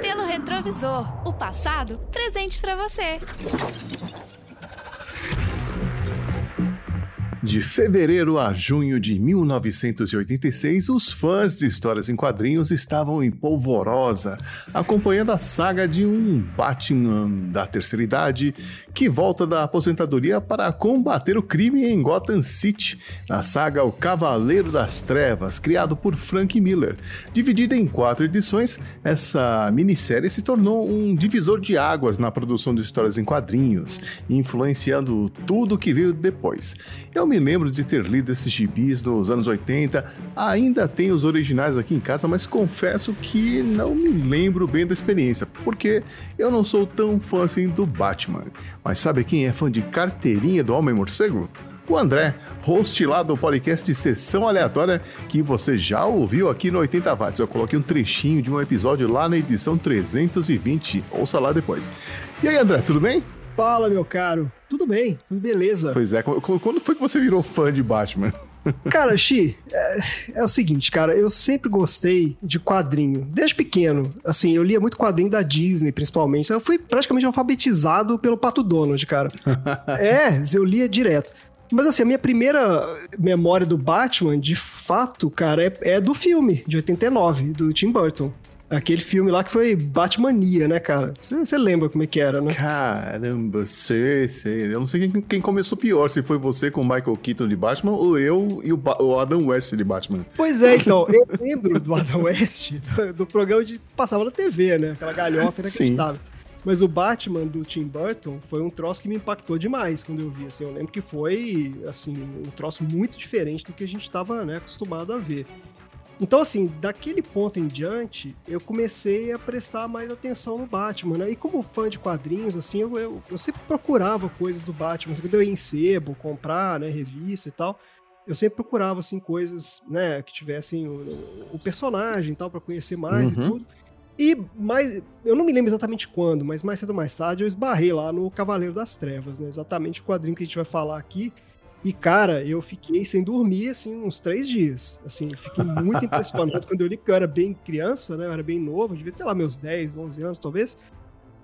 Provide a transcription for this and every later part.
Pelo retrovisor, o passado presente para você. De fevereiro a junho de 1986, os fãs de histórias em quadrinhos estavam em polvorosa, acompanhando a saga de um Batman da terceira idade que volta da aposentadoria para combater o crime em Gotham City, na saga O Cavaleiro das Trevas, criado por Frank Miller. Dividida em quatro edições, essa minissérie se tornou um divisor de águas na produção de histórias em quadrinhos, influenciando tudo que veio depois. Eu me lembro de ter lido esses gibis nos anos 80, ainda tenho os originais aqui em casa, mas confesso que não me lembro bem da experiência, porque eu não sou tão fã assim do Batman. Mas sabe quem é fã de carteirinha do Homem-Morcego? o André, host lá do podcast de Sessão Aleatória, que você já ouviu aqui no 80 Watts. Eu coloquei um trechinho de um episódio lá na edição 320. Ouça lá depois. E aí, André, tudo bem? Fala, meu caro. Tudo bem, beleza. Pois é, quando foi que você virou fã de Batman? Cara, Xi, é, é, o seguinte, cara, eu sempre gostei de quadrinho, desde pequeno. Assim, eu lia muito quadrinho da Disney, principalmente. Eu fui praticamente alfabetizado pelo Pato Donald, cara. é, eu lia direto. Mas assim, a minha primeira memória do Batman, de fato, cara, é, é do filme, de 89, do Tim Burton. Aquele filme lá que foi Batmania, né, cara? Você lembra como é que era, né? Caramba, sei, sei. Eu não sei quem, quem, começou pior, se foi você com o Michael Keaton de Batman ou eu e o, o Adam West de Batman. Pois é, então. eu lembro do Adam West, do, do, programa de passava na TV, né? Aquela galhofa inacreditável. Mas o Batman do Tim Burton foi um troço que me impactou demais quando eu vi. Assim, eu lembro que foi assim um troço muito diferente do que a gente estava né, acostumado a ver. Então, assim, daquele ponto em diante, eu comecei a prestar mais atenção no Batman, né? E como fã de quadrinhos, assim, eu, eu, eu sempre procurava coisas do Batman. Assim, quando eu ia em sebo, comprar, né, revista e tal, eu sempre procurava, assim, coisas, né, que tivessem o, o personagem e tal, para conhecer mais uhum. e tudo. E mais, eu não me lembro exatamente quando, mas mais cedo ou mais tarde eu esbarrei lá no Cavaleiro das Trevas, né? Exatamente o quadrinho que a gente vai falar aqui. E, cara, eu fiquei sem dormir, assim, uns três dias. Assim, fiquei muito impressionado quando eu li, porque eu era bem criança, né? Eu era bem novo, devia ter lá meus 10, 11 anos, talvez.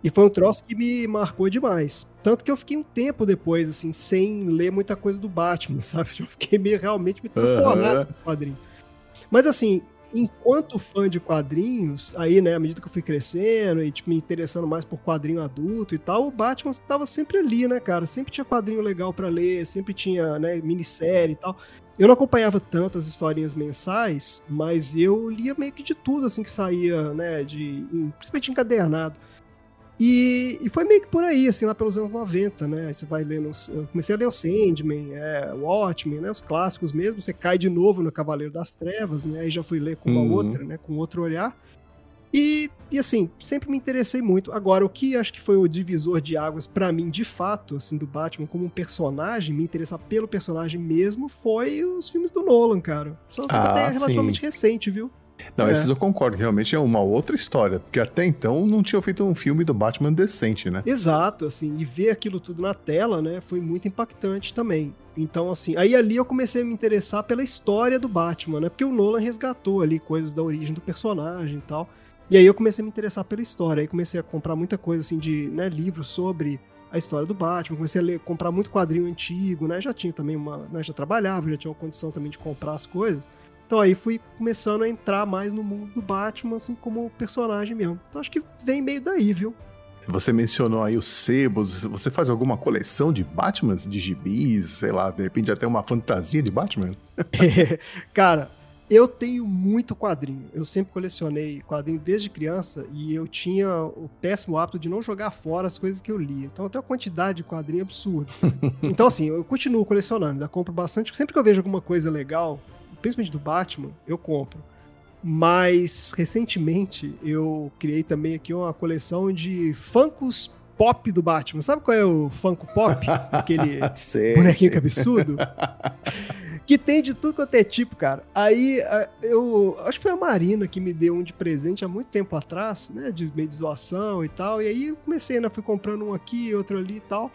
E foi um troço que me marcou demais. Tanto que eu fiquei um tempo depois, assim, sem ler muita coisa do Batman, sabe? Eu fiquei meio, realmente me transtornado uhum. com esse quadrinho. Mas, assim, enquanto fã de quadrinhos, aí, né, à medida que eu fui crescendo e tipo, me interessando mais por quadrinho adulto e tal, o Batman estava sempre ali, né, cara? Sempre tinha quadrinho legal para ler, sempre tinha, né, minissérie e tal. Eu não acompanhava tantas historinhas mensais, mas eu lia meio que de tudo, assim, que saía, né, de, principalmente encadernado. E, e, foi meio que por aí, assim, lá pelos anos 90, né? Aí você vai lendo. Eu comecei a ler o Sandman, é, o Watchmen, né? Os clássicos mesmo. Você cai de novo no Cavaleiro das Trevas, né? Aí já fui ler com uma uhum. outra, né? Com outro olhar. E, e assim, sempre me interessei muito. Agora, o que acho que foi o divisor de águas para mim, de fato, assim, do Batman como um personagem, me interessar pelo personagem mesmo, foi os filmes do Nolan, cara. Só ah, até relativamente recente, viu? Não, é. esses eu concordo, realmente é uma outra história, porque até então não tinha feito um filme do Batman decente, né? Exato, assim, e ver aquilo tudo na tela, né, foi muito impactante também. Então, assim, aí ali eu comecei a me interessar pela história do Batman, né, porque o Nolan resgatou ali coisas da origem do personagem e tal. E aí eu comecei a me interessar pela história, aí comecei a comprar muita coisa, assim, de, né, livros sobre a história do Batman, comecei a ler, comprar muito quadrinho antigo, né, já tinha também uma, né, já trabalhava, já tinha uma condição também de comprar as coisas. Então aí fui começando a entrar mais no mundo do Batman, assim, como personagem mesmo. Então acho que vem meio daí, viu? Você mencionou aí os sebos, você faz alguma coleção de Batmans, de gibis, sei lá, de repente até uma fantasia de Batman? Cara, eu tenho muito quadrinho. Eu sempre colecionei quadrinho desde criança e eu tinha o péssimo hábito de não jogar fora as coisas que eu lia. Então tenho uma quantidade de quadrinho absurda. então, assim, eu continuo colecionando, eu compro bastante. Sempre que eu vejo alguma coisa legal, principalmente do Batman, eu compro. Mas recentemente eu criei também aqui uma coleção de Funkos Pop do Batman. Sabe qual é o Funko Pop? Aquele sei, bonequinho sei. cabeçudo? que tem de tudo quanto é tipo, cara. Aí eu acho que foi a Marina que me deu um de presente há muito tempo atrás, né? De meio de zoação e tal. E aí eu comecei, né? Fui comprando um aqui, outro ali e tal.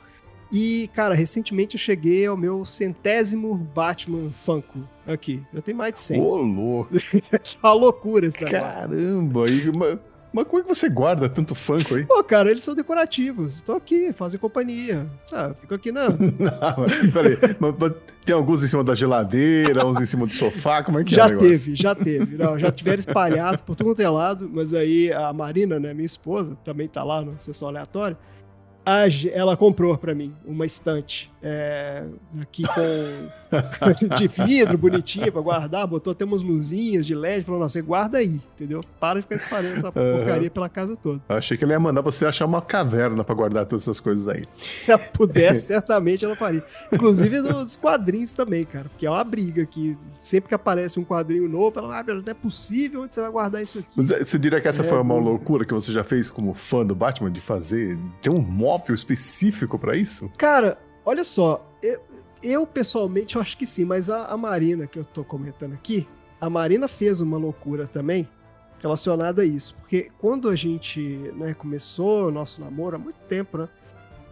E, cara, recentemente eu cheguei ao meu centésimo Batman Funko aqui. Já tem mais de 100. Ô, louco. uma loucura esse negócio. Caramba! E, Mas como é que você guarda tanto Funko aí? Pô, cara, eles são decorativos. Estão aqui, fazem companhia. Ah, fico aqui não. não, peraí. Mas, tem alguns em cima da geladeira, uns em cima do sofá, como é que já é Já teve, já teve. Não, já tiveram espalhados por tudo quanto é lado, mas aí a Marina, né, minha esposa, também tá lá no sessão aleatória ela comprou para mim uma estante é, aqui com de vidro bonitinha para guardar, botou até umas luzinhas de LED, falou: não, você guarda aí, entendeu? Para de ficar espalhando essa uhum. porcaria pela casa toda. Eu achei que ele ia mandar você achar uma caverna para guardar todas essas coisas aí. Se ela pudesse, certamente ela faria. Inclusive dos quadrinhos também, cara, porque é uma briga que sempre que aparece um quadrinho novo, ela, ah, não é possível, onde você vai guardar isso aqui? Mas você diria que essa é, foi uma loucura que você já fez como fã do Batman de fazer? Tem um móvel específico para isso? Cara, olha só, eu, eu, pessoalmente eu acho que sim, mas a, a Marina que eu tô comentando aqui, a Marina fez uma loucura também relacionada a isso, porque quando a gente né, começou o nosso namoro há muito tempo, né?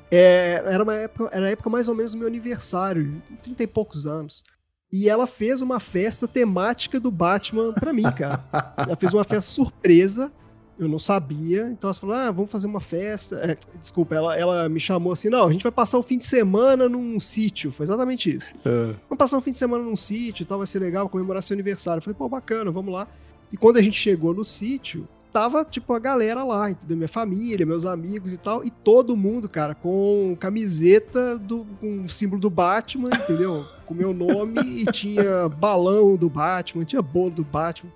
É, era uma época, era a época mais ou menos do meu aniversário, 30 e poucos anos. E ela fez uma festa temática do Batman pra mim, cara. ela fez uma festa surpresa eu não sabia, então ela falou: ah, vamos fazer uma festa. É, desculpa, ela, ela me chamou assim: não, a gente vai passar o fim de semana num sítio. Foi exatamente isso. É. Vamos passar o fim de semana num sítio e tal, vai ser legal comemorar seu aniversário. Eu falei: pô, bacana, vamos lá. E quando a gente chegou no sítio, tava, tipo, a galera lá, entendeu? Minha família, meus amigos e tal, e todo mundo, cara, com camiseta do, com o símbolo do Batman, entendeu? Com meu nome e tinha balão do Batman, tinha bolo do Batman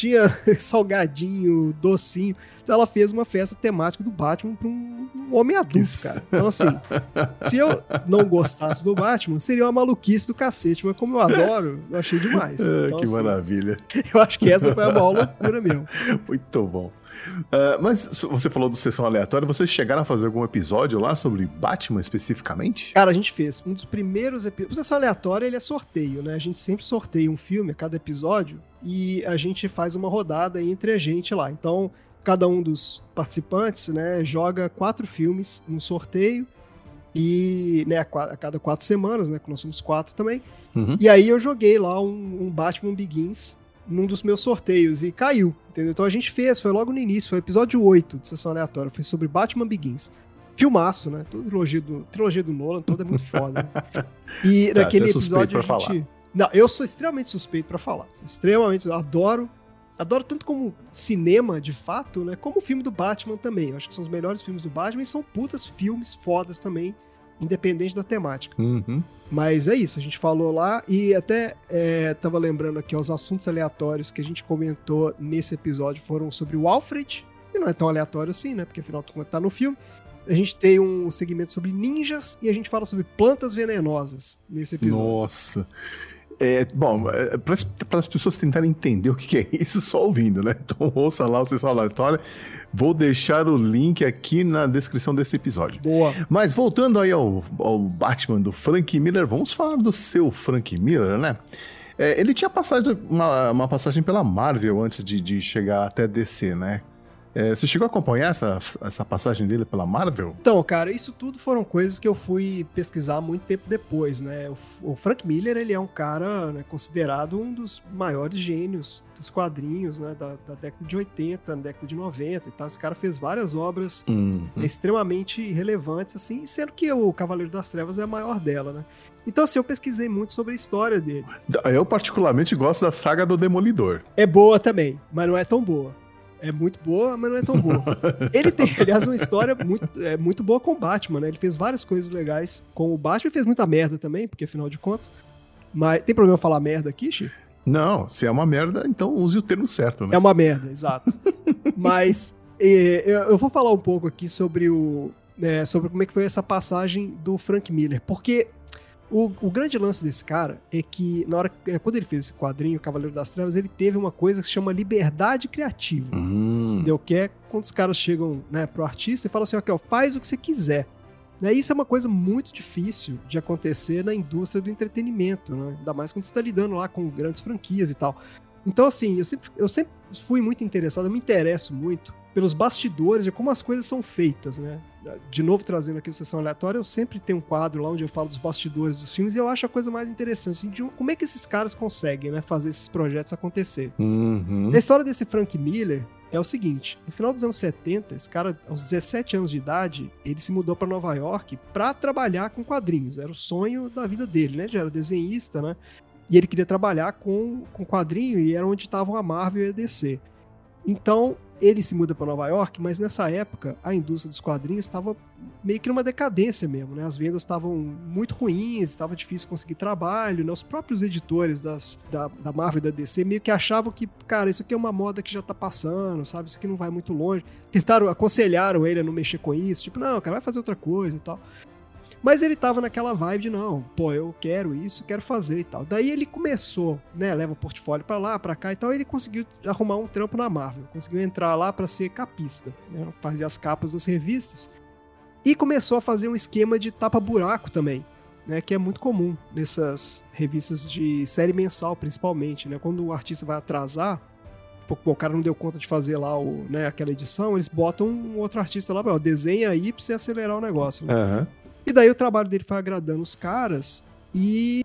tinha salgadinho, docinho. Então ela fez uma festa temática do Batman para um, homem adulto, cara. Então, assim, se eu não gostasse do Batman, seria uma maluquice do cacete. Mas como eu adoro, eu achei demais. Ah, então, que assim, maravilha. Eu acho que essa foi a maior loucura mesmo. Muito bom. Uh, mas você falou do Sessão Aleatória, vocês chegaram a fazer algum episódio lá sobre Batman especificamente? Cara, a gente fez. Um dos primeiros episódios. O Sessão Aleatória ele é sorteio, né? A gente sempre sorteia um filme a cada episódio e a gente faz uma rodada entre a gente lá. Então, cada um dos participantes, né, joga quatro filmes no sorteio e né, a, cada quatro semanas, né, que nós somos quatro também. Uhum. E aí eu joguei lá um, um, Batman Begins num dos meus sorteios e caiu, entendeu? Então a gente fez, foi logo no início, foi o episódio 8 de Sessão Aleatória, foi sobre Batman Begins. Filmaço, né? Toda trilogia do, trilogia do Nolan, toda é muito foda. Né? E tá, naquele é episódio a gente... Falar. Não, eu sou extremamente suspeito para falar. Extremamente, adoro. Adoro tanto como cinema, de fato, né? Como o filme do Batman também. Eu acho que são os melhores filmes do Batman e são putas filmes fodas também, independente da temática. Uhum. Mas é isso, a gente falou lá e até é, tava lembrando aqui, os assuntos aleatórios que a gente comentou nesse episódio foram sobre o Alfred, e não é tão aleatório assim, né? Porque afinal tá no filme. A gente tem um segmento sobre ninjas e a gente fala sobre plantas venenosas nesse episódio. Nossa. É, bom, é, para as pessoas tentarem entender o que, que, é isso, só ouvindo, né? Então ouça lá o Sessão Aleatória. Vou deixar o link aqui na descrição desse episódio. Boa. Mas voltando aí ao, ao Batman do Frank Miller, vamos falar do seu Frank Miller, né? É, ele tinha passagem, uma, uma, passagem pela Marvel antes de, de chegar até DC, né? É, você chegou a acompanhar essa, essa passagem dele pela Marvel? Então, cara, isso tudo foram coisas que eu fui pesquisar muito tempo depois, né? O, o Frank Miller, ele é um cara né, considerado um dos maiores gênios dos quadrinhos, né? Da, da, década de 80, da década de 90 e tal. Esse cara fez várias obras uhum. extremamente relevantes, assim, sendo que o Cavaleiro das Trevas é a maior dela, né? Então, assim, eu pesquisei muito sobre a história dele. Eu, particularmente, gosto da saga do Demolidor. É boa também, mas não é tão boa é muito boa, mas não é tão boa. Ele tem, aliás, uma história muito, é, muito boa com o Batman, né? Ele fez várias coisas legais com o Batman e fez muita merda também, porque afinal de contas. Mas tem problema falar merda aqui, Chico? Não, se é uma merda, então use o termo certo, né? É uma merda, exato. mas é, eu vou falar um pouco aqui sobre o. É, sobre como é que foi essa passagem do Frank Miller. Porque o, o, grande lance desse cara é que, na hora quando ele fez esse quadrinho, Cavaleiro das Trevas, ele teve uma coisa que se chama liberdade criativa. Hum. Entendeu? Que é quando os caras chegam né, pro artista e falam assim: ó, faz o que você quiser. Né? Isso é uma coisa muito difícil de acontecer na indústria do entretenimento, né? ainda mais quando você está lidando lá com grandes franquias e tal. Então, assim, eu sempre, eu sempre fui muito interessado, eu me interesso muito pelos bastidores de como as coisas são feitas, né? De novo, trazendo aqui a sessão aleatória, eu sempre tenho um quadro lá onde eu falo dos bastidores dos filmes e eu acho a coisa mais interessante, assim, de como é que esses caras conseguem, né, fazer esses projetos acontecer. Uhum. A história desse Frank Miller é o seguinte: no final dos anos 70, esse cara, aos 17 anos de idade, ele se mudou para Nova York para trabalhar com quadrinhos. Era o sonho da vida dele, né? Já era desenhista, né? E ele queria trabalhar com, com quadrinho e era onde estavam a Marvel e a DC. Então, ele se muda para Nova York, mas nessa época a indústria dos quadrinhos estava meio que numa decadência mesmo, né? As vendas estavam muito ruins, estava difícil conseguir trabalho, né? Os próprios editores das, da, da Marvel e da DC meio que achavam que, cara, isso aqui é uma moda que já tá passando, sabe? Isso aqui não vai muito longe. Tentaram, aconselharam ele a não mexer com isso, tipo, não, cara, vai fazer outra coisa e tal. Mas ele tava naquela vibe de não, pô, eu quero isso, quero fazer e tal. Daí ele começou, né, leva o portfólio para lá, para cá e tal, e ele conseguiu arrumar um trampo na Marvel, conseguiu entrar lá para ser capista, né, fazer as capas das revistas. E começou a fazer um esquema de tapa-buraco também, né, que é muito comum nessas revistas de série mensal, principalmente, né? Quando o artista vai atrasar, o cara não deu conta de fazer lá o, né, aquela edição, eles botam um outro artista lá, ó, desenha aí pra você acelerar o negócio. Né? Aham. E daí o trabalho dele foi agradando os caras e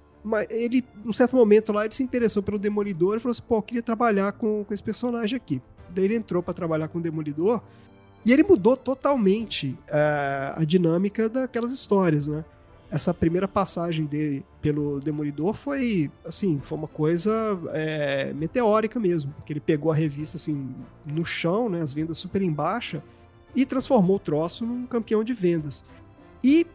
ele, num certo momento lá, ele se interessou pelo Demolidor e falou assim, pô, eu queria trabalhar com, com esse personagem aqui. Daí ele entrou para trabalhar com o Demolidor e ele mudou totalmente é, a dinâmica daquelas histórias, né? Essa primeira passagem dele pelo Demolidor foi, assim, foi uma coisa é, meteórica mesmo, porque ele pegou a revista, assim, no chão, né, as vendas super em baixa, e transformou o troço num campeão de vendas. E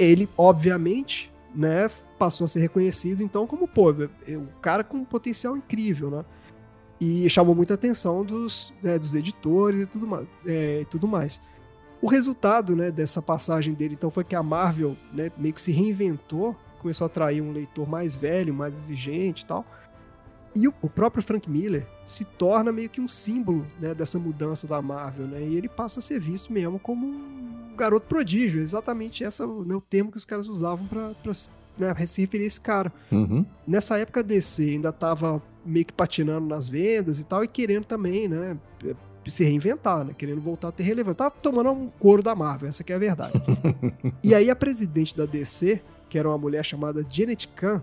ele, obviamente, né, passou a ser reconhecido, então, como, pô, é um cara com um potencial incrível, né? E chamou muita atenção dos, né, dos editores e tudo mais, é, tudo mais. O resultado, né, dessa passagem dele, então, foi que a Marvel, né, meio que se reinventou, começou a atrair um leitor mais velho, mais exigente e tal. E o, próprio Frank Miller se torna meio que um símbolo né, dessa mudança da Marvel, né? E ele passa a ser visto mesmo como um garoto prodígio, exatamente esse é o, né, o termo que os caras usavam para né, se referir a esse cara. Uhum. Nessa época a DC ainda estava meio que patinando nas vendas e tal, e querendo também, né, se reinventar, né, querendo voltar a ter relevância. Tava tomando um couro da Marvel, essa que é a verdade. e aí a presidente da DC, que era uma mulher chamada Janet Kahn,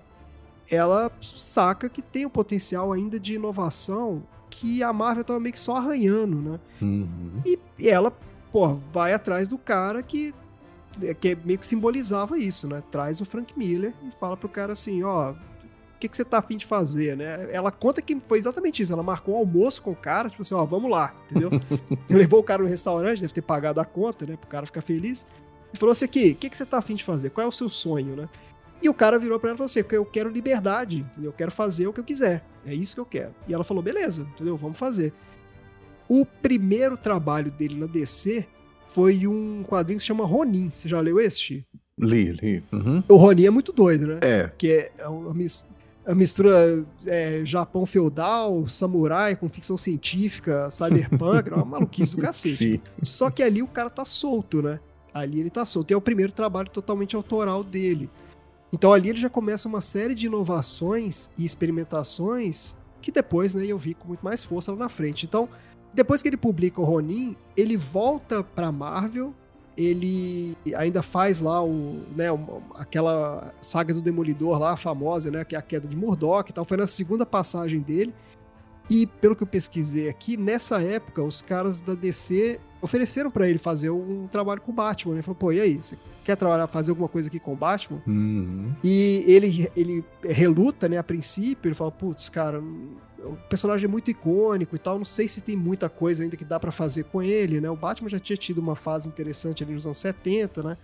ela saca que tem um potencial ainda de inovação que a Marvel tava meio que só arranhando, né? Uhum. E, e ela, pô, vai atrás do cara que, que meio que simbolizava isso, né? Traz o Frank Miller e fala pro cara assim, ó, o que, que você tá afim de fazer, né? Ela conta que foi exatamente isso. Ela marcou um almoço com o cara, tipo assim, ó, vamos lá, entendeu? Levou o cara no restaurante, deve ter pagado a conta, né? Pro cara ficar feliz. E falou assim aqui, o que, que você tá afim de fazer? Qual é o seu sonho, né? E o cara virou pra ela e falou assim: eu quero liberdade, entendeu? Eu quero fazer o que eu quiser. É isso que eu quero. E ela falou: beleza, entendeu? Vamos fazer. O primeiro trabalho dele na DC foi um quadrinho que se chama Ronin. Você já leu Chi? Li, li. Uhum. O Ronin é muito doido, né? É. Que é uma mis- a mistura é, Japão feudal, samurai com ficção científica, cyberpunk, é uma maluquice do cacete. Sim. Só que ali o cara tá solto, né? Ali ele tá solto. E é o primeiro trabalho totalmente autoral dele. Então ali ele já começa uma série de inovações e experimentações que depois né, eu vi com muito mais força lá na frente. Então, depois que ele publica o Ronin, ele volta pra Marvel, ele ainda faz lá o, né, aquela saga do Demolidor lá, famosa, né, que é a queda de Murdoch e tal, foi na segunda passagem dele. E pelo que eu pesquisei aqui, nessa época, os caras da DC ofereceram pra ele fazer um trabalho com o Batman. Né? Ele falou, pô, e aí, você quer trabalhar, fazer alguma coisa aqui com o Batman? Uhum. E ele, ele reluta, né, a princípio, ele fala, putz, cara, o personagem é muito icônico e tal, não sei se tem muita coisa ainda que dá pra fazer com ele, né? O Batman já tinha tido uma fase interessante ali nos anos 70, né?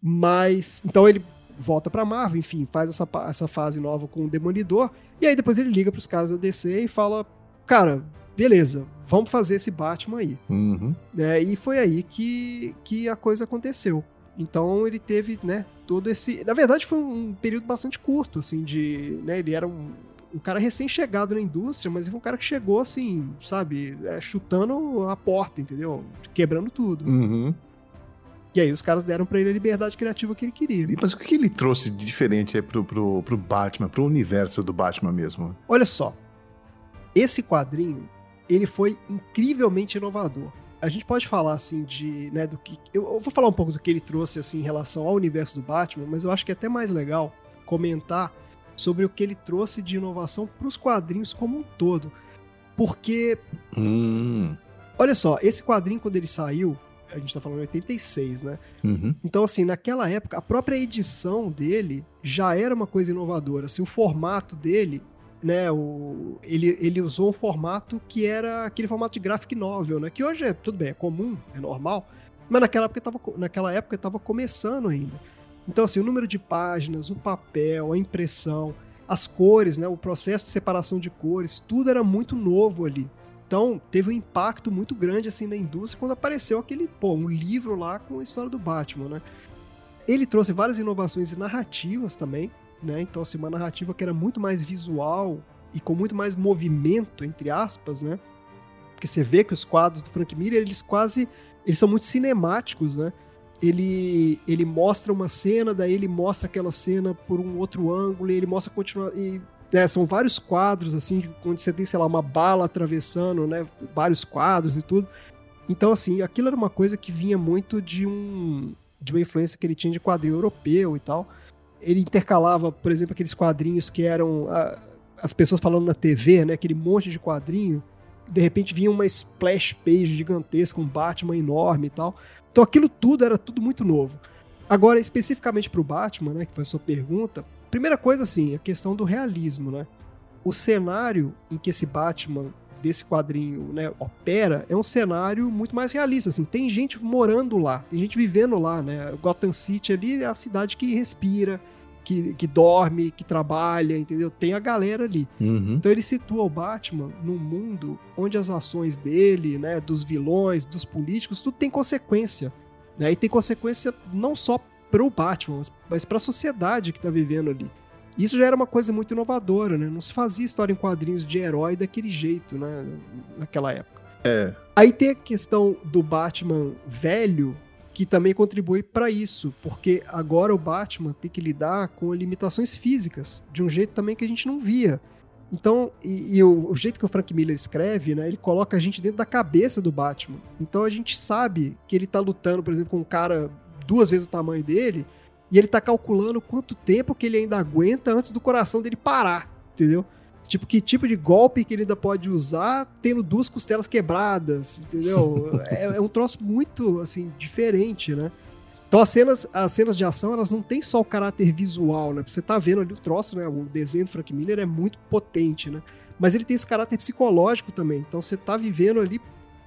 Mas, então ele volta pra Marvel, enfim, faz essa, essa fase nova com o Demolidor, e aí depois ele liga pros caras da DC e fala, cara, beleza, vamos fazer esse Batman aí Uhum. né? E foi aí que, que a coisa aconteceu. Então ele teve, né, todo esse. Na verdade, foi um período bastante curto, assim, de. Né, ele era um, um cara recém-chegado na indústria, mas ele foi um cara que chegou, assim, sabe, é, chutando a porta, entendeu? Quebrando tudo. Uhum. E aí os caras deram pra ele a liberdade criativa que ele queria. E, Mas o que que ele trouxe de diferente aí pro, pro, pro Batman, pro universo do Batman mesmo? Olha só, esse quadrinho, ele foi incrivelmente inovador. A gente pode falar assim de, né, do que eu, eu vou falar um pouco do que ele trouxe assim em relação ao universo do Batman, mas eu acho que é até mais legal comentar sobre o que ele trouxe de inovação para os quadrinhos como um todo, porque Hum. Olha só, esse quadrinho, quando ele saiu, a gente tá falando em 86, né? Uhum. Então, assim, naquela época, a própria edição dele já era uma coisa inovadora. Assim, o formato dele, né? O, ele, ele usou um formato que era aquele formato de graphic novel, né? Que hoje é, tudo bem, é comum, é normal. Mas naquela época tava, naquela época estava começando ainda. Então, assim, o número de páginas, o papel, a impressão, as cores, né? O processo de separação de cores, tudo era muito novo ali. Então, teve um impacto muito grande assim na indústria quando apareceu aquele, pô, um livro lá com a história do Batman, né? Ele trouxe várias inovações narrativas também, né? Então, assim, uma narrativa que era muito mais visual e com muito mais movimento, entre aspas, né? Porque você vê que os quadros do Frank Miller, eles quase, eles são muito cinemáticos, né? Ele, ele mostra uma cena, daí ele mostra aquela cena por um outro ângulo, e ele mostra continuar e né, são vários quadros, assim, onde você tem, sei lá, uma bala atravessando, né? Vários quadros e tudo. Então, assim, aquilo era uma coisa que vinha muito de um de uma influência que ele tinha de quadrinho europeu e tal. Ele intercalava, por exemplo, aqueles quadrinhos que eram a, as pessoas falando na TV, né? Aquele monte de quadrinho. De repente vinha uma splash page gigantesca, um Batman enorme e tal. Então aquilo tudo era tudo muito novo. Agora, especificamente para o Batman, né, que foi a sua pergunta, Primeira coisa, assim, a questão do realismo, né? O cenário em que esse Batman desse quadrinho né, opera é um cenário muito mais realista. Assim, tem gente morando lá, tem gente vivendo lá, né? Gotham City ali é a cidade que respira, que, que dorme, que trabalha, entendeu? Tem a galera ali. Uhum. Então ele situa o Batman num mundo onde as ações dele, né, dos vilões, dos políticos, tudo tem consequência. Né? E tem consequência não só pro Batman, mas para a sociedade que tá vivendo ali. Isso já era uma coisa muito inovadora, né? Não se fazia história em quadrinhos de herói daquele jeito, né? Naquela época. É. Aí tem a questão do Batman velho, que também contribui para isso, porque agora o Batman tem que lidar com limitações físicas, de um jeito também que a gente não via. Então, e, e o, o, jeito que o Frank Miller escreve, né, ele coloca a gente dentro da cabeça do Batman. Então a gente sabe que ele tá lutando, por exemplo, com um cara duas vezes o tamanho dele, e ele tá calculando quanto tempo que ele ainda aguenta antes do coração dele parar, entendeu? Tipo, que tipo de golpe que ele ainda pode usar tendo duas costelas quebradas, entendeu? é, é, um troço muito, assim, diferente, né? Então as cenas, as cenas de ação, elas não têm só o caráter visual, né? Você tá vendo ali o troço, né? O desenho do Frank Miller é muito potente, né? Mas ele tem esse caráter psicológico também. Então você tá vivendo ali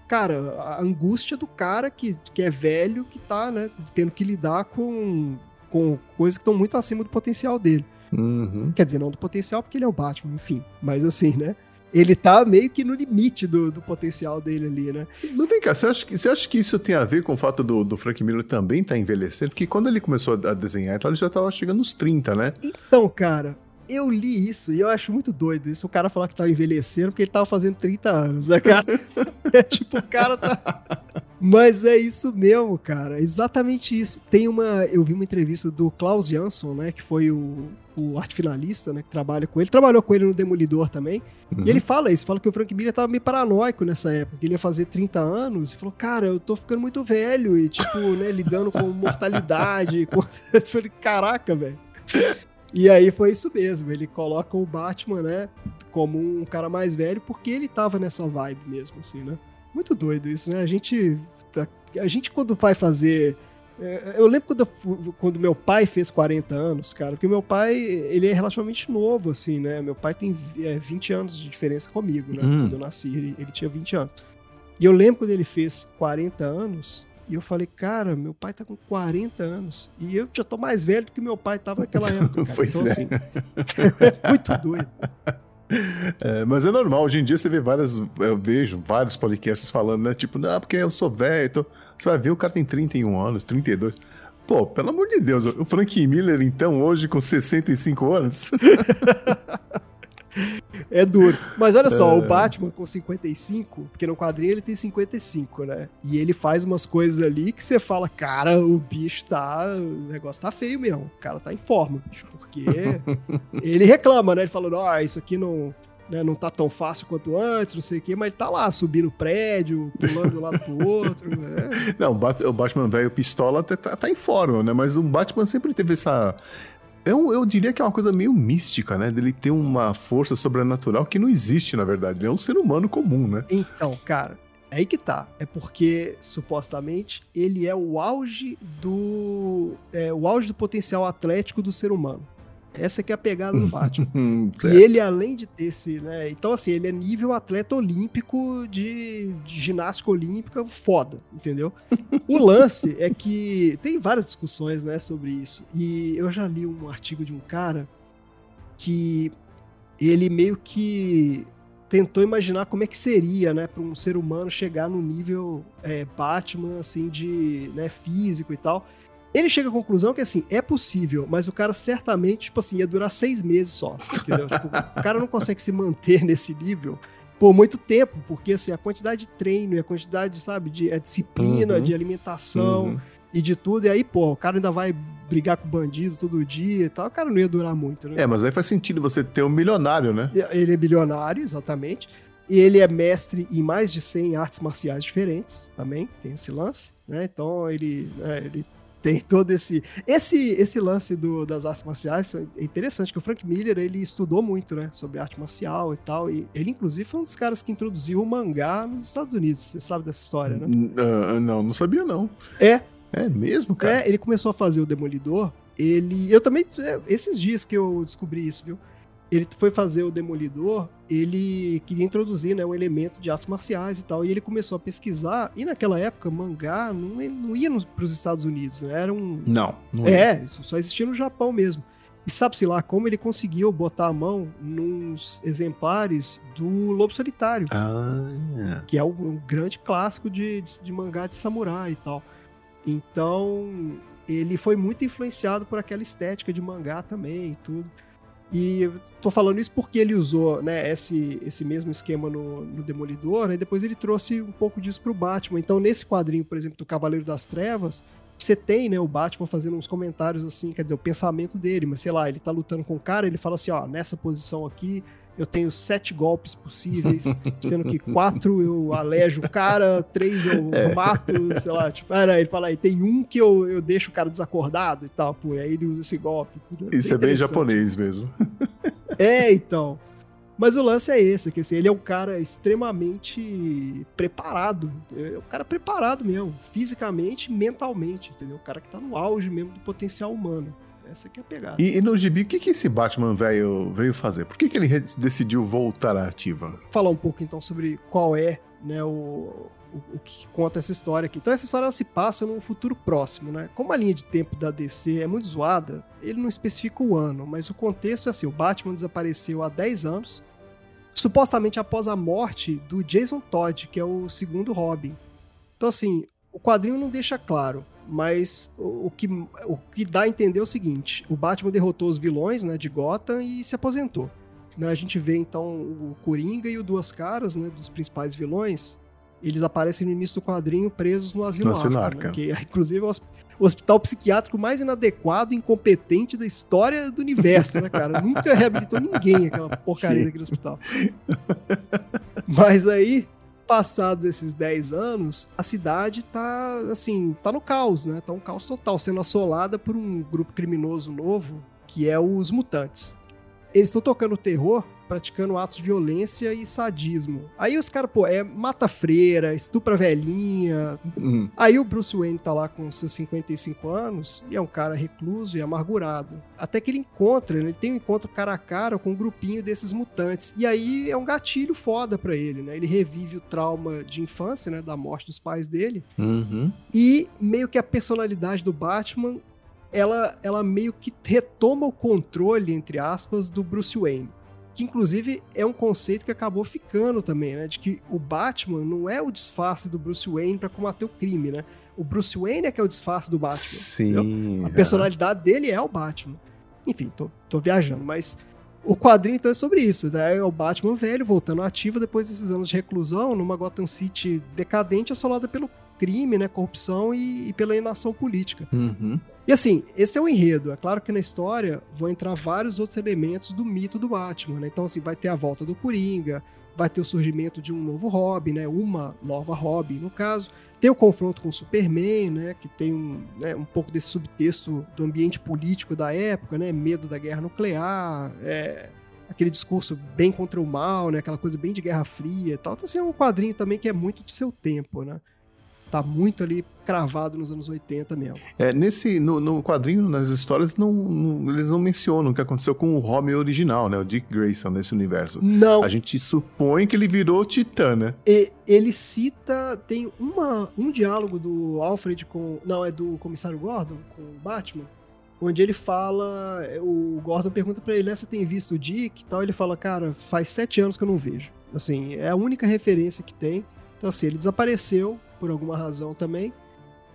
cara, a angústia do cara que, que é velho, que tá, né, tendo que lidar com, com coisas que estão muito acima do potencial dele. Uhum. Quer dizer, não do potencial, porque ele é o Batman, enfim. Mas assim, né? Ele tá meio que no limite do, do potencial dele ali, né? Não vem cá, você acha, que, você acha que isso tem a ver com o fato do, do Frank Miller também tá envelhecendo? Porque quando ele começou a desenhar, ele já tava chegando nos 30, né? Então, cara, eu li isso e eu acho muito doido isso. O cara falar que tava envelhecendo porque ele tava fazendo 30 anos, né, cara? é tipo, o cara tá. Mas é isso mesmo, cara. Exatamente isso. Tem uma. Eu vi uma entrevista do Klaus Jansson, né? Que foi o, o arte finalista, né? Que trabalha com ele. Trabalhou com ele no Demolidor também. Uhum. E ele fala isso, fala que o Frank Miller tava meio paranoico nessa época. Que ele ia fazer 30 anos e falou, cara, eu tô ficando muito velho. E, tipo, né, lidando com mortalidade. com... Eu falei, caraca, velho. E aí foi isso mesmo, ele coloca o Batman, né, como um cara mais velho, porque ele tava nessa vibe mesmo, assim, né? Muito doido isso, né? A gente, tá, a gente quando vai fazer... É, eu lembro quando, eu, quando meu pai fez 40 anos, cara, porque meu pai, ele é relativamente novo, assim, né? Meu pai tem é, 20 anos de diferença comigo, né? Hum. Quando eu nasci, ele, ele tinha 20 anos. E eu lembro quando ele fez 40 anos, e eu falei, cara, meu pai tá com 40 anos. E eu já tô mais velho do que meu pai tava naquela época. Cara. pois então, é. assim, é muito doido. É, mas é normal, hoje em dia você vê várias. Eu vejo vários podcasts falando, né? Tipo, não, porque eu sou velho. Então... Você vai ver, o cara tem 31 anos, 32. Pô, pelo amor de Deus, o Frank Miller, então, hoje com 65 anos. É duro. Mas olha só, é... o Batman com 55, porque no quadrinho ele tem 55, né? E ele faz umas coisas ali que você fala, cara, o bicho tá. O negócio tá feio mesmo. O cara tá em forma, bicho. Porque ele reclama, né? Ele falando, ó, oh, isso aqui não. Né, não tá tão fácil quanto antes, não sei o quê, mas ele tá lá, subindo o prédio, pulando de um lado pro outro. Né? Não, o Batman velho pistola tá, tá, em forma, né? Mas o Batman sempre teve essa, eu, eu diria que é uma coisa meio mística, né? Dele ter uma força sobrenatural que não existe, na verdade. Ele é um ser humano comum, né? Então, cara, É aí que tá. É porque, supostamente, ele é o auge do. É, o auge do potencial atlético do ser humano. Essa que é a pegada do Batman. e ele, além de ter esse, né? Então, assim, ele é nível atleta olímpico de, de ginástica olímpica foda, entendeu? o lance é que tem várias discussões, né, sobre isso. E eu já li um artigo de um cara que ele meio que tentou imaginar como é que seria, né, para um ser humano chegar no nível é, Batman, assim, de né, físico e tal. Ele chega à conclusão que, assim, é possível, mas o cara certamente, tipo assim, ia durar seis meses só, entendeu? tipo, o cara não consegue se manter nesse nível por muito tempo, porque, assim, a quantidade de treino e a quantidade, sabe, de a disciplina, uhum. de alimentação uhum. e de tudo, e aí, pô, o cara ainda vai brigar com bandido todo dia e tal, o cara não ia durar muito, né? É, mas aí faz sentido você ter um milionário, né? Ele é bilionário, exatamente. E ele é mestre em mais de 100 artes marciais diferentes também, tem esse lance, né? Então ele, é, ele tem todo esse esse esse lance do, das artes marciais é interessante que o Frank Miller ele estudou muito né sobre arte marcial e tal e ele inclusive foi um dos caras que introduziu o mangá nos Estados Unidos você sabe dessa história né? Uh, não não sabia não. É. É mesmo cara? É ele começou a fazer o Demolidor ele eu também é, esses dias que eu descobri isso viu ele foi fazer o Demolidor, ele queria introduzir né, um elemento de artes marciais e tal, e ele começou a pesquisar, e naquela época, mangá não, não ia para os Estados Unidos, né? Era um... Não, não É, só existia no Japão mesmo. E sabe-se lá como ele conseguiu botar a mão nos exemplares do Lobo Solitário, ah. que é um, grande clássico de, de, de mangá de samurai e tal. Então, ele foi muito influenciado por aquela estética de mangá também e tudo. E eu tô falando isso porque ele usou né, esse, esse mesmo esquema no, no Demolidor, né, e depois ele trouxe um pouco disso pro Batman. Então, nesse quadrinho, por exemplo, do Cavaleiro das Trevas, você tem, né, o Batman fazendo uns comentários assim, quer dizer, o pensamento dele, mas sei lá, ele tá lutando com o cara, ele fala assim, ó, nessa posição aqui, eu tenho sete golpes possíveis, sendo que quatro eu alejo o cara, três eu é. mato, sei lá, tipo, era, ele fala aí, tem um que eu, eu deixo o cara desacordado e tal, pô, e aí ele usa esse golpe. Tudo. Isso é bem japonês mesmo. É, então. Mas o lance é esse, que assim, ele é um cara extremamente preparado. É um cara preparado mesmo, fisicamente, mentalmente, entendeu? O cara que tá no auge mesmo do potencial humano. Essa que é a pegada. E, e no gibi, o que, que esse Batman veio, veio fazer? Por que, que ele decidiu voltar à ativa? Falar um pouco então sobre qual é né, o, o, o, que conta essa história aqui. Então essa história ela se passa num futuro próximo, né? Como a linha de tempo da DC é muito zoada, ele não especifica o ano, mas o contexto é assim, o Batman desapareceu há 10 anos, supostamente após a morte do Jason Todd, que é o segundo Robin. Então assim, o quadrinho não deixa claro mas o, o, que, o que dá a entender é o seguinte: o Batman derrotou os vilões né, de Gotham e se aposentou. Né, a gente vê então o Coringa e o Duas Caras, né, dos principais vilões, eles aparecem no início do quadrinho presos no Asilo Arca, Arca. Né, que é, inclusive, o hospital psiquiátrico mais inadequado e incompetente da história do universo, né, cara? Nunca reabilitou ninguém aquela porcaria Sim. daquele hospital. Mas aí, passados esses 10 anos, a cidade tá, assim, tá no caos, né? Tá um caos total, sendo assolada por um grupo criminoso novo, que é os Mutantes. Eles estão tocando terror praticando atos de violência e sadismo. Aí os caras, pô, é mata freira, estupra velhinha. Uhum. Aí o Bruce Wayne tá lá com seus 55 anos e é um cara recluso e amargurado. Até que ele encontra, ele tem um encontro cara a cara com um grupinho desses mutantes. E aí é um gatilho foda pra ele, né? Ele revive o trauma de infância, né? Da morte dos pais dele. Uhum. E meio que a personalidade do Batman ela, ela meio que retoma o controle, entre aspas, do Bruce Wayne que inclusive é um conceito que acabou ficando também, né? De que o Batman não é o disfarce do Bruce Wayne para combater o crime, né? O Bruce Wayne é que é o disfarce do Batman. Sim. A personalidade dele é o Batman. Enfim, tô, tô viajando, mas o quadrinho então é sobre isso, né? É o Batman velho voltando ativo depois desses anos de reclusão numa Gotham City decadente assolada pelo crime, né, corrupção e, e pela inação política. Uhum. E assim, esse é o enredo. É claro que na história vão entrar vários outros elementos do mito do Batman, né? Então, assim, vai ter a volta do Coringa, vai ter o surgimento de um novo Robin, né? Uma nova Robin, no caso. Tem o confronto com o Superman, né? Que tem um, né, um pouco desse subtexto do ambiente político da época, né? Medo da guerra nuclear, é, aquele discurso bem contra o mal, né? Aquela coisa bem de Guerra Fria e tal. Então, assim, é um quadrinho também que é muito de seu tempo, né? Tá muito ali cravado nos anos 80 mesmo. É, nesse, no, no quadrinho, nas histórias, não, não, eles não mencionam o que aconteceu com o Robin original, né? O Dick Grayson nesse universo. Não. A gente supõe que ele virou Titã, né? E, ele cita, tem uma, um diálogo do Alfred com, não, é do Comissário Gordon, com o Batman, onde ele fala, o Gordon pergunta para ele, né, você tem visto o Dick e tal, ele fala, cara, faz sete anos que eu não vejo. Assim, é a única referência que tem. Então, assim, ele desapareceu por alguma razão também.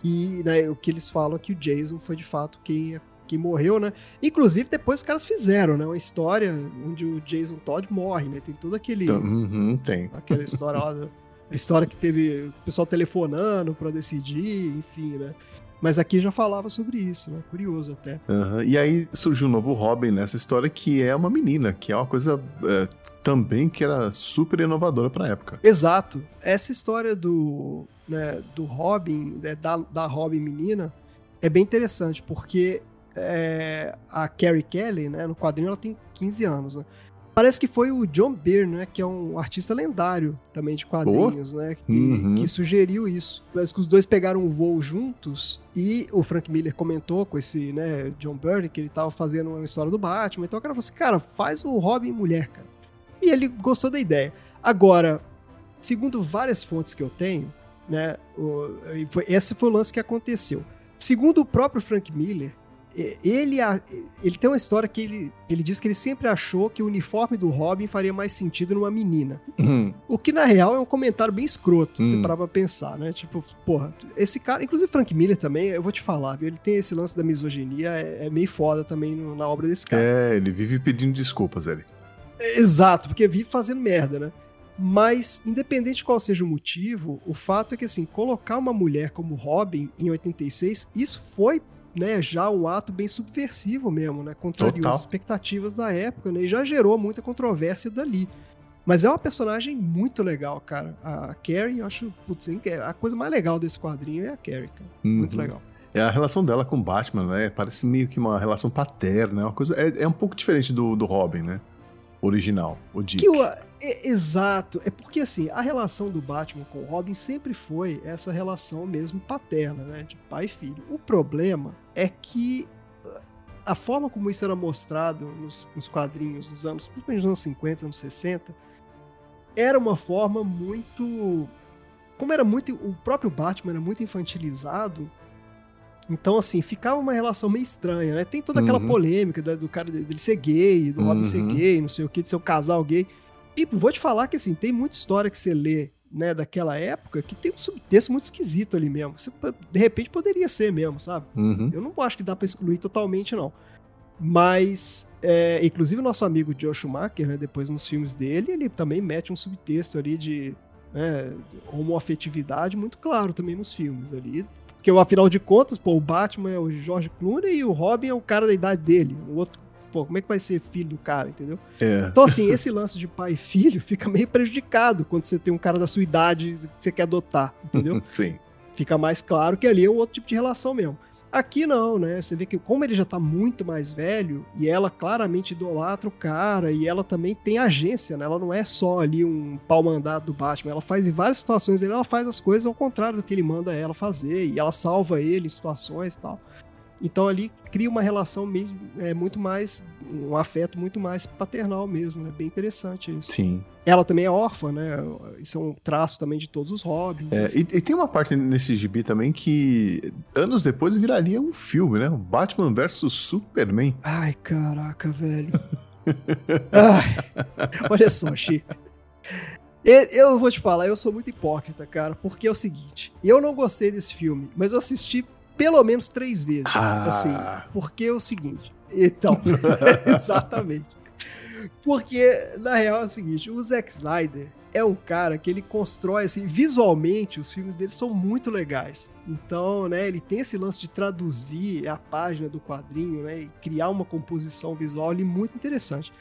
E né, o que eles falam é que o Jason foi de fato quem, quem morreu, né? Inclusive, depois os caras fizeram, né? Uma história onde o Jason Todd morre, né? Tem todo aquele. Uhum, tem. Aquela história lá. a história que teve o pessoal telefonando para decidir, enfim, né? Mas aqui já falava sobre isso, né? Curioso até. Uhum. E aí surgiu um novo Robin nessa história que é uma menina, que é uma coisa é, também que era super inovadora pra época. Exato. Essa história do, né, do Robin, né, da, da Robin menina, é bem interessante, porque é, a Carrie Kelly, né, no quadrinho, ela tem 15 anos, né? Parece que foi o John Byrne, né, que é um artista lendário também de quadrinhos, oh. né, que, uhum. que, sugeriu isso. Parece que os dois pegaram um voo juntos e o Frank Miller comentou com esse, né, John Byrne que ele tava fazendo uma história do Batman. Então o cara falou assim, cara, faz o Robin mulher, cara. E ele gostou da ideia. Agora, segundo várias fontes que eu tenho, né, o, foi, esse foi o lance que aconteceu. Segundo o próprio Frank Miller, ele, ele tem uma história que ele, ele diz que ele sempre achou que o uniforme do Robin faria mais sentido numa menina. Uhum. O que, na real, é um comentário bem escroto, uhum. se parar pra pensar, né? Tipo, porra, esse cara, inclusive Frank Miller também, eu vou te falar, viu? Ele tem esse lance da misoginia, é, é meio foda também no, na obra desse cara. É, ele vive pedindo desculpas, ele. Exato, porque vive fazendo merda, né? Mas, independente de qual seja o motivo, o fato é que, assim, colocar uma mulher como Robin em 86, isso foi né, já um ato bem subversivo mesmo, né? Contrariou as expectativas da época, né? E já gerou muita controvérsia dali. Mas é uma personagem muito legal, cara. A Carrie, eu acho, putz, a coisa mais legal desse quadrinho é a Carrie, cara. Uhum. Muito legal. É a relação dela com o Batman, né? Parece meio que uma relação paterna, é uma coisa é, é um pouco diferente do, do Robin, né? Original, o Dick. Que o, é, exato. É porque, assim, a relação do Batman com o Robin sempre foi essa relação mesmo paterna, né? De pai e filho. O problema é que uh, a forma como isso era mostrado nos, nos quadrinhos dos anos, principalmente nos anos 50, anos 60, era uma forma muito. Como era muito. O próprio Batman era muito infantilizado. Então, assim, ficava uma relação meio estranha, né? Tem toda aquela uhum. polêmica do cara dele ser gay, do Robin ser uhum. gay, não sei o que, de ser um casal gay. E vou te falar que, assim, tem muita história que você lê, né, daquela época, que tem um subtexto muito esquisito ali mesmo. Você, de repente, poderia ser mesmo, sabe? Uhum. Eu não acho que dá pra excluir totalmente, não. Mas, é, inclusive, o nosso amigo Joe Schumacher, né, depois nos filmes dele, ele também mete um subtexto ali de né, homoafetividade muito claro também nos filmes ali. Porque, afinal de contas, pô, o Batman é o George Clooney e o Robin é o cara da idade dele. O outro pô, como é que vai ser filho do cara, entendeu? É. Então, assim, esse lance de pai e filho fica meio prejudicado quando você tem um cara da sua idade que você quer adotar, entendeu? Sim. Fica mais claro que ali é um outro tipo de relação mesmo. Aqui não, né? Você vê que como ele já tá muito mais velho e ela claramente idolatra o cara e ela também tem agência, né? Ela não é só ali um pau mandado do Batman, ela faz em várias situações, ela faz as coisas ao contrário do que ele manda ela fazer e ela salva ele em situações e tal. Então ali cria uma relação mesmo, é, muito mais, um afeto muito mais paternal mesmo, é né? bem interessante isso. Sim. Ela também é órfã, né? Isso é um traço também de todos os Robins. É, e, e, tem uma parte nesse gibi também que anos depois viraria um filme, né? Batman vs Superman. Ai, caraca, velho. Ai, olha só, Chico. Eu vou te falar, eu sou muito hipócrita, cara, porque é o seguinte, eu não gostei desse filme, mas eu assisti pelo menos três vezes. Ah. Assim, porque é o seguinte. Então, exatamente. Porque, na real, é o seguinte: o Zack Snyder é um cara que ele constrói, assim, visualmente, os filmes dele são muito legais. Então, né, ele tem esse lance de traduzir a página do quadrinho, né, e criar uma composição visual ali muito interessante.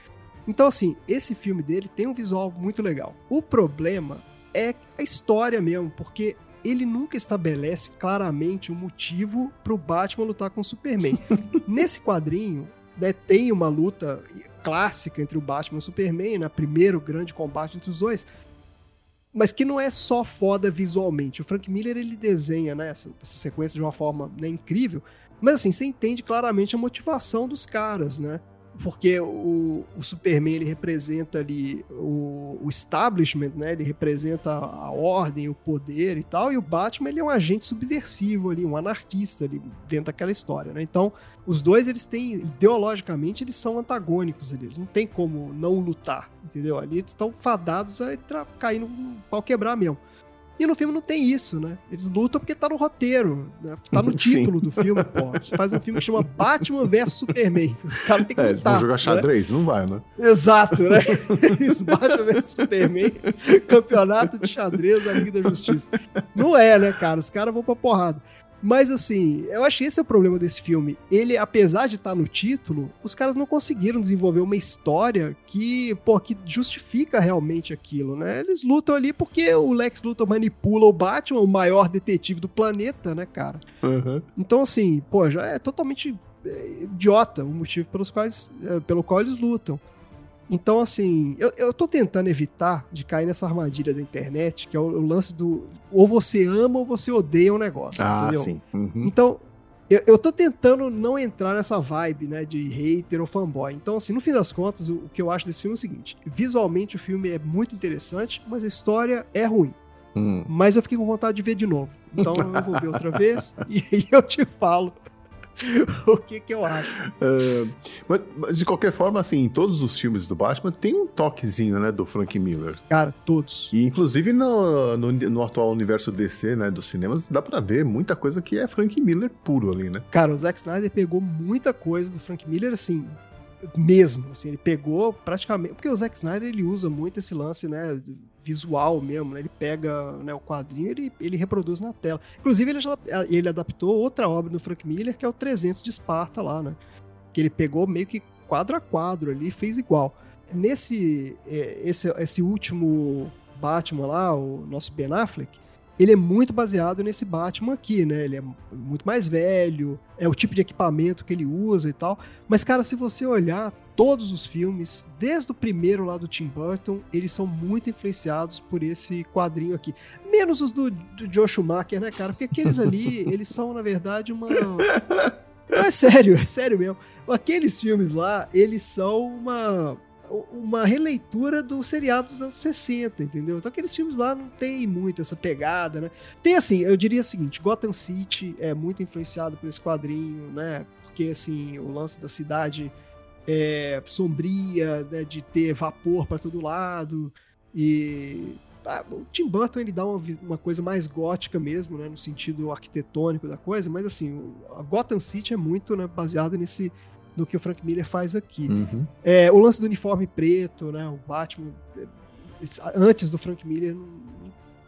Então, assim, esse filme dele tem um visual muito legal. O problema é a história mesmo, porque ele nunca estabelece claramente o um motivo pro Batman lutar com o Superman. Nesse quadrinho, né, tem uma luta clássica entre o Batman e o Superman, né, primeiro grande combate entre os dois, mas que não é só foda visualmente. O Frank Miller ele desenha né, essa, essa sequência de uma forma né, incrível, mas assim, você entende claramente a motivação dos caras, né? Porque o, o, Superman ele representa ali o, o, establishment, né? Ele representa a ordem, o poder e tal, e o Batman ele é um agente subversivo ali, um anarquista ali dentro daquela história, né? Então, os dois eles têm ideologicamente eles são antagônicos eles não tem como não lutar, entendeu? Ali eles estão fadados a cair no pau quebrar mesmo. E no filme não tem isso, né? Eles lutam porque tá no roteiro, né? Tá no título Sim. do filme, pô. Faz um filme que chama Batman vs Superman. Os caras têm que é, lutar. Vão jogar né? xadrez, né? não vai, né? Exato, né? isso, Batman vs Superman, campeonato de xadrez da Liga da Justiça. Não é, né, cara? Os caras vão pra porrada. Mas assim, eu acho que esse é o problema desse filme. Ele, apesar de estar tá no título, os caras não conseguiram desenvolver uma história que, pô, que justifica realmente aquilo, né? Eles lutam ali porque o Lex Luthor manipula o Batman, o maior detetive do planeta, né, cara? Uhum. Então, assim, pô, já é totalmente é, idiota o motivo pelos quais, é, pelo qual eles lutam. Então, assim, eu, eu tô tentando evitar de cair nessa armadilha da internet, que é o, o lance do ou você ama ou você odeia um negócio. Ah, entendeu? sim. Uhum. Então, eu, eu tô tentando não entrar nessa vibe, né, de hater ou fanboy. Então, assim, no fim das contas, o, o que eu acho desse filme é o seguinte: visualmente o filme é muito interessante, mas a história é ruim. Hum. Mas eu fiquei com vontade de ver de novo. Então eu vou ver outra vez e aí eu te falo o que que eu acho. Uh, mas, mas, de qualquer forma, assim, em todos os filmes do Batman tem um toquezinho, né, do Frank Miller. Cara, todos. E inclusive no, no, no, atual universo DC, né, dos cinemas, dá pra ver muita coisa que é Frank Miller puro ali, né? Cara, o Zack Snyder pegou muita coisa do Frank Miller, assim, mesmo, assim, ele pegou praticamente, porque o Zack Snyder ele usa muito esse lance, né, visual mesmo, né? ele pega né, o quadrinho e ele, ele reproduz na tela. Inclusive ele, já, ele adaptou outra obra do Frank Miller, que é o 300 de Esparta lá, né, que ele pegou meio que quadro a quadro ali e fez igual. Nesse é, esse, esse último Batman lá, o nosso Ben Affleck, ele é muito baseado nesse Batman aqui, né? Ele é muito mais velho, é o tipo de equipamento que ele usa e tal. Mas, cara, se você olhar todos os filmes, desde o primeiro lá do Tim Burton, eles são muito influenciados por esse quadrinho aqui. Menos os do, do Joe Schumacher, né, cara? Porque aqueles ali, eles são, na verdade, uma. Não, é sério, é sério mesmo. Aqueles filmes lá, eles são uma uma releitura do seriado dos anos 60, entendeu? Então aqueles filmes lá não tem muito essa pegada, né? Tem assim, eu diria o seguinte, Gotham City é muito influenciado por esse quadrinho, né? Porque assim, o lance da cidade é sombria, né? de ter vapor para todo lado e ah, o Tim Burton ele dá uma, uma, coisa mais gótica mesmo, né, no sentido arquitetônico da coisa, mas assim, a Gotham City é muito né, baseado nesse do que o Frank Miller faz aqui. Uhum. É, o lance do uniforme preto, né? O Batman, é, antes do Frank Miller,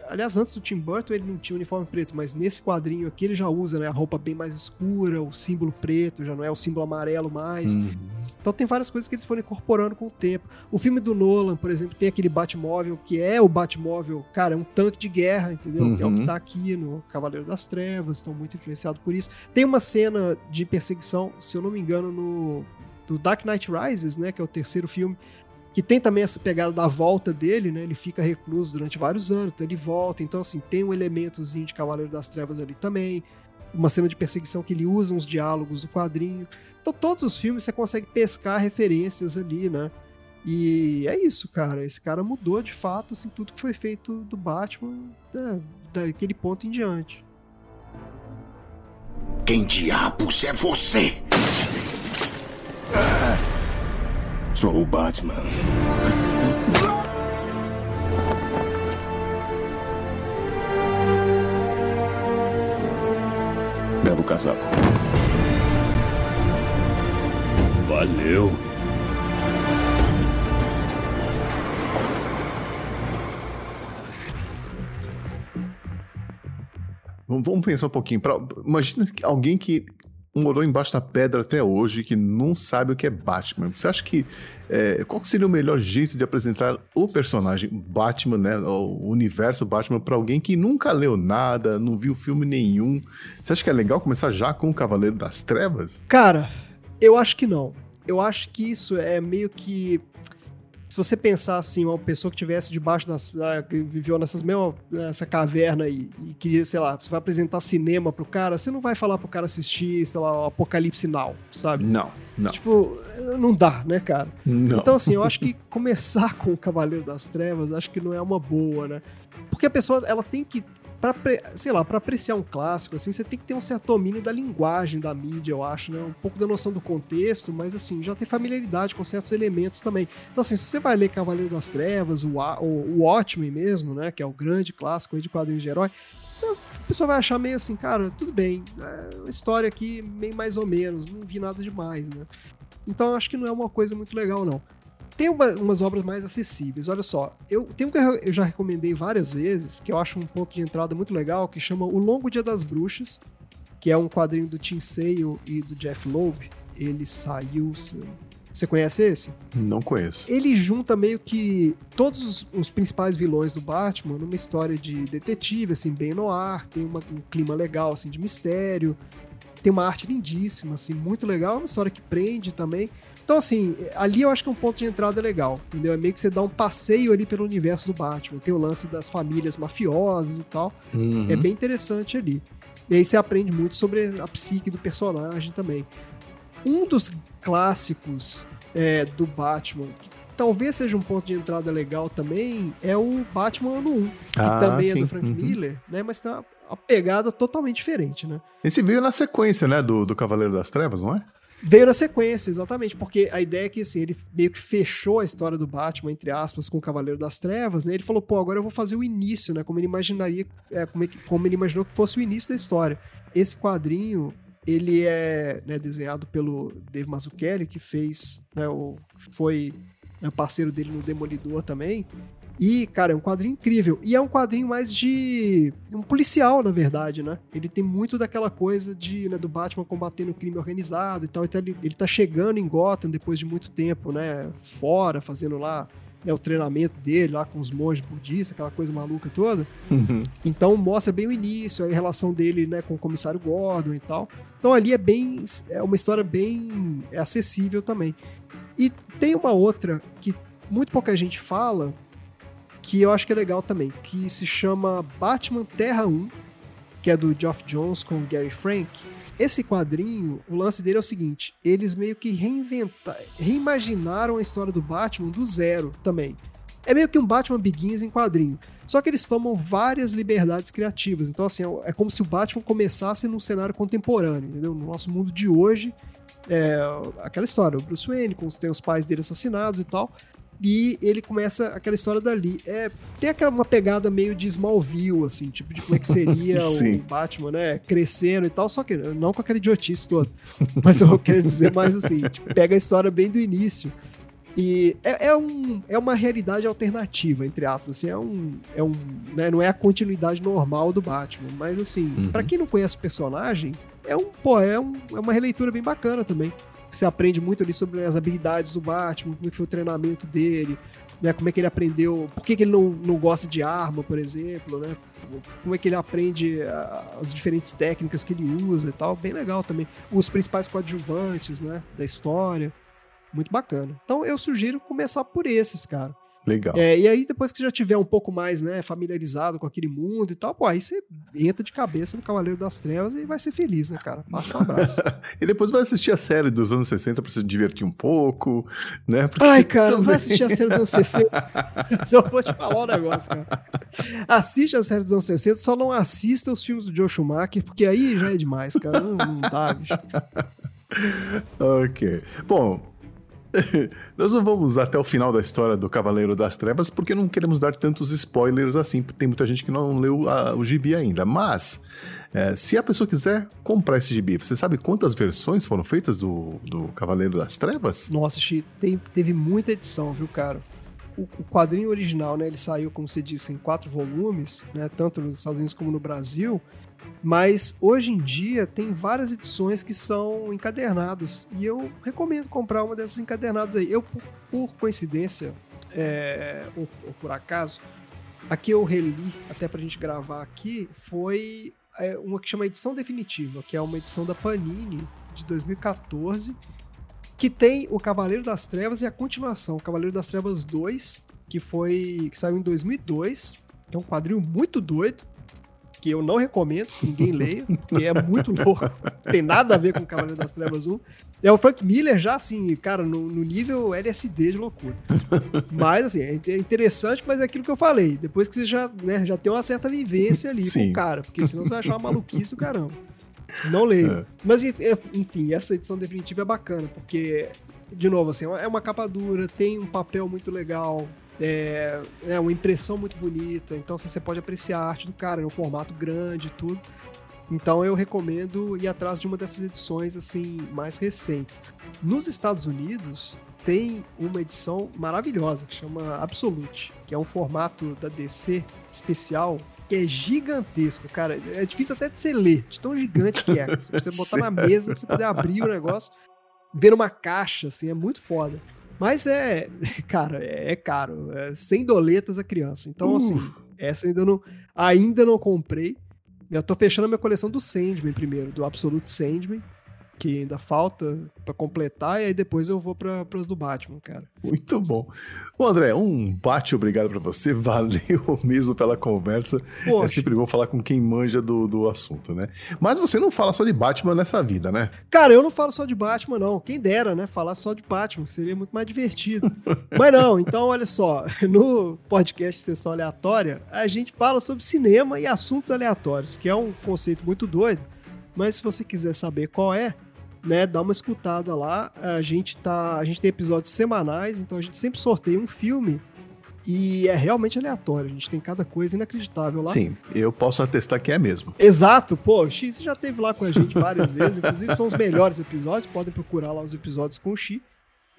aliás, antes do Tim Burton ele não tinha uniforme preto, mas nesse quadrinho aqui ele já usa, né? A roupa bem mais escura, o símbolo preto, já não é o símbolo amarelo mais. Uhum. Então tem várias coisas que eles foram incorporando com o tempo. O filme do Nolan, por exemplo, tem aquele Batmóvel que é o Batmóvel, cara, é um tanque de guerra, entendeu? Uhum. Que é o que uhum. tá aqui no Cavaleiro das Trevas, estão muito influenciados por isso. Tem uma cena de perseguição, se eu não me engano, no do Dark Knight Rises, né, que é o terceiro filme, que tem também essa pegada da volta dele, né? Ele fica recluso durante vários anos, então ele volta. Então, assim, tem um elementozinho de Cavaleiro das Trevas ali também. Uma cena de perseguição que ele usa uns diálogos do quadrinho. Então, todos os filmes você consegue pescar referências ali, né? E é isso, cara. Esse cara mudou de fato assim, tudo que foi feito do Batman né, daquele ponto em diante. Quem diabos é você? Sou o Batman. Leva o casaco. Valeu. Vamos pensar um pouquinho. Pra, imagina alguém que morou embaixo da pedra até hoje, que não sabe o que é Batman. Você acha que. É, qual seria o melhor jeito de apresentar o personagem Batman, né? O universo Batman, para alguém que nunca leu nada, não viu filme nenhum? Você acha que é legal começar já com o Cavaleiro das Trevas? Cara, eu acho que não. eu acho que isso é meio que se você pensar assim, uma pessoa que tivesse debaixo das. Ah, que viveu nessas mesmas. nessa caverna aí, e queria, sei lá, você vai apresentar cinema pro cara, você não vai falar pro cara assistir, sei lá, o Apocalipse Now, sabe? Não, não. Tipo, não dá, né, cara? Não. Então, assim, eu acho que começar com o Cavaleiro das Trevas, acho que não é uma boa, né? Porque a pessoa, ela tem que para sei lá, para apreciar um clássico, assim, você tem que ter um certo domínio da linguagem da mídia, eu acho, né? Um pouco da noção do contexto, mas assim, já tem familiaridade com certos elementos também. Então, assim, se você vai ler Cavaleiro das Trevas, o, o, o Watchmen mesmo, né? Que é o grande clássico de quadrinhos de herói, então, a pessoa vai achar meio assim, cara, tudo bem, é uma história aqui meio mais ou menos, não vi nada demais, né? Então, acho que não é uma coisa muito legal, não. Tem uma, umas obras mais acessíveis. Olha só, eu tenho que eu já recomendei várias vezes, que eu acho um ponto de entrada muito legal, que chama O Longo Dia das Bruxas, que é um quadrinho do Tim Sale e do Jeff Loeb. Ele saiu. Você conhece esse? Não conheço. Ele junta meio que todos os, os, principais vilões do Batman numa história de detetive, assim, bem no ar, tem uma, um clima legal, assim, de mistério, tem uma arte lindíssima, assim, muito legal, uma história que prende também. Então, assim, ali eu acho que é um ponto de entrada legal, entendeu? É meio que você dá um passeio ali pelo universo do Batman. Tem o lance das famílias mafiosas e tal. Uhum. É bem interessante ali. E aí você aprende muito sobre a psique do personagem também. Um dos clássicos é, do Batman, que talvez seja um ponto de entrada legal também, é o Batman Ano 1, que ah, também sim. é do Frank uhum. Miller, né? Mas tá uma pegada totalmente diferente, né? Esse veio na sequência, né, do, do Cavaleiro das Trevas, não é? Veio na sequência, exatamente, porque a ideia é que assim, ele meio que fechou a história do Batman, entre aspas, com o Cavaleiro das Trevas, né? Ele falou, pô, agora eu vou fazer o início, né? Como ele imaginaria, é, como, ele, como ele imaginou que fosse o início da história. Esse quadrinho, ele é né, desenhado pelo Dave Mazzucchelli, que fez, né, o, foi né, parceiro dele no Demolidor também. E, cara, é um quadrinho incrível. E é um quadrinho mais de. um policial, na verdade, né? Ele tem muito daquela coisa de, né, do Batman combatendo o crime organizado e tal. Então ele, ele tá chegando em Gotham depois de muito tempo, né? Fora, fazendo lá né, o treinamento dele lá com os monges budistas, aquela coisa maluca toda. Uhum. Então mostra bem o início, a relação dele né, com o comissário Gordon e tal. Então ali é bem. É uma história bem acessível também. E tem uma outra que muito pouca gente fala, que eu acho que é legal também, que se chama Batman Terra 1, que é do Geoff Jones com Gary Frank. Esse quadrinho, o lance dele é o seguinte: eles meio que reinventaram, reimaginaram a história do Batman do zero também. É meio que um Batman Begins em quadrinho. Só que eles tomam várias liberdades criativas. Então, assim, é como se o Batman começasse num cenário contemporâneo, entendeu? No nosso mundo de hoje, é aquela história, o Bruce Wayne, com tem os pais dele assassinados e tal. E ele começa aquela história dali. É, tem aquela uma pegada meio de Smallville, assim, tipo de como é que seria o Batman, né? Crescendo e tal, só que não com aquela idiotice toda. Mas eu quero dizer mais assim, tipo, pega a história bem do início. E é, é, um, é uma realidade alternativa, entre aspas. Assim, é um, é um, né, não é a continuidade normal do Batman. Mas assim, uhum. para quem não conhece o personagem, é um, pô, é, um, é uma releitura bem bacana também. Você aprende muito ali sobre as habilidades do Batman, como é foi o treinamento dele, né? Como é que ele aprendeu, por que, que ele não, não gosta de arma, por exemplo, né? Como é que ele aprende as diferentes técnicas que ele usa e tal. Bem legal também. Os principais coadjuvantes, né? Da história. Muito bacana. Então eu sugiro começar por esses, cara. Legal. É, e aí, depois que você já tiver um pouco mais né, familiarizado com aquele mundo e tal, pô, aí você entra de cabeça no Cavaleiro das Trevas e vai ser feliz, né, cara? Baixa um abraço. e depois vai assistir a série dos anos 60 pra se divertir um pouco, né? Porque Ai, cara, também... vai assistir a série dos anos 60. eu vou te falar um negócio, cara. Assiste a série dos anos 60, só não assista os filmes do Joe Schumacher, porque aí já é demais, cara. Não, não dá, bicho. ok. Bom, Nós não vamos até o final da história do Cavaleiro das Trevas porque não queremos dar tantos spoilers assim, porque tem muita gente que não leu a, o gibi ainda. Mas, é, se a pessoa quiser comprar esse gibi, você sabe quantas versões foram feitas do, do Cavaleiro das Trevas? Nossa, tem, teve muita edição, viu, cara? O, o, quadrinho original, né, ele saiu, como você disse, em quatro volumes, né, tanto nos Estados Unidos como no Brasil. Mas hoje em dia tem várias edições que são encadernadas. E eu recomendo comprar uma dessas encadernadas aí. Eu, por, coincidência, é, ou, ou, por acaso, a que eu reli até pra gente gravar aqui foi é, uma que chama Edição Definitiva, que é uma edição da Panini de 2014 que tem o Cavaleiro das Trevas e a continuação, o Cavaleiro das Trevas 2, que foi que saiu em 2002. É um quadrinho muito doido, que eu não recomendo que ninguém leia, porque é muito louco. Tem nada a ver com o Cavaleiro das Trevas 1. É o Frank Miller já, assim, cara, no, no nível LSD de loucura. Mas, assim, é, é interessante, mas é aquilo que eu falei. Depois que você já, né, já tem uma certa vivência ali Sim. com o cara, porque senão você vai achar uma maluquice o caramba. Não leio. É. Mas, enfim, essa edição definitiva é bacana, porque, de novo, assim, é uma capa dura, tem um papel muito legal, é, é uma impressão muito bonita, então assim, você pode apreciar a arte do cara, é um formato grande e tudo. Então eu recomendo ir atrás de uma dessas edições assim mais recentes. Nos Estados Unidos tem uma edição maravilhosa que chama Absolute, que é um formato da DC especial que é gigantesco, cara. É difícil até de você ler, de tão gigante que é. Se você botar na mesa, pra você poder abrir o negócio, ver numa caixa, assim, é muito foda. Mas é, cara, é, é caro. É 100 doletas a criança. Então, uh. assim, essa eu ainda não, ainda não comprei. Eu tô fechando a minha coleção do Sandman primeiro, do Absolute Sandman que ainda falta para completar, e aí depois eu vou para as do Batman, cara. Muito bom. Bom, André, um bate obrigado para você, valeu mesmo pela conversa. Poxa. É sempre bom falar com quem manja do, do assunto, né? Mas você não fala só de Batman nessa vida, né? Cara, eu não falo só de Batman, não. Quem dera, né? Falar só de Batman, que seria muito mais divertido. Mas não, então olha só, no podcast Sessão Aleatória, a gente fala sobre cinema e assuntos aleatórios, que é um conceito muito doido. Mas se você quiser saber qual é, né, dá uma escutada lá. A gente tá, a gente tem episódios semanais, então a gente sempre sorteia um filme e é realmente aleatório. A gente tem cada coisa inacreditável lá. Sim, eu posso atestar que é mesmo. Exato, pô, o X já teve lá com a gente várias vezes, inclusive são os melhores episódios, podem procurar lá os episódios com o X.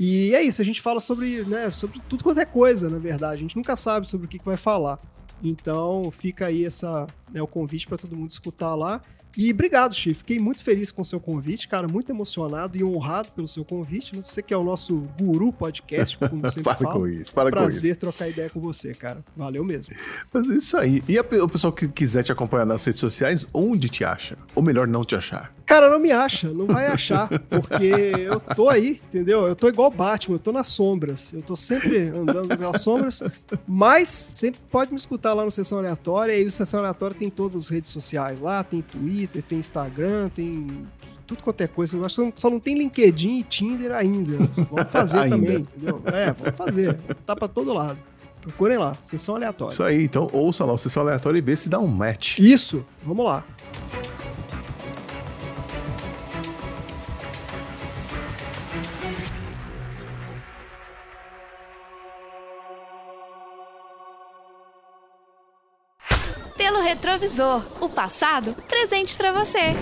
E é isso, a gente fala sobre, né, sobre tudo quanto é coisa, na verdade. A gente nunca sabe sobre o que, que vai falar. Então fica aí essa, né, o convite para todo mundo escutar lá. E obrigado, Chief. Fiquei muito feliz com o seu convite, cara, muito emocionado e honrado pelo seu convite. Né? Você que é o nosso guru podcast, como sempre para fala. com isso, para Prazer com isso. Prazer trocar ideia com você, cara. Valeu mesmo. Mas é isso aí. E a, o pessoal que quiser te acompanhar nas redes sociais, onde te acha? Ou melhor, não te achar? Cara, não me acha, não vai achar, porque eu tô aí, entendeu? Eu tô igual Batman, eu tô nas sombras. Eu tô sempre andando pelas sombras, mas sempre pode me escutar lá no Sessão Aleatória. E o Sessão Aleatória tem todas as redes sociais lá, tem Twitter, tem Instagram, tem tudo quanto é coisa. Eu acho que só não tem LinkedIn e Tinder ainda. Vamos fazer ainda. também, entendeu? É, vamos fazer. Tá pra todo lado. Procurem lá, Sessão Aleatória. Isso aí, então ouça lá o Sessão Aleatória e vê se dá um match. Isso, vamos lá. Retrovisor, o passado presente para você.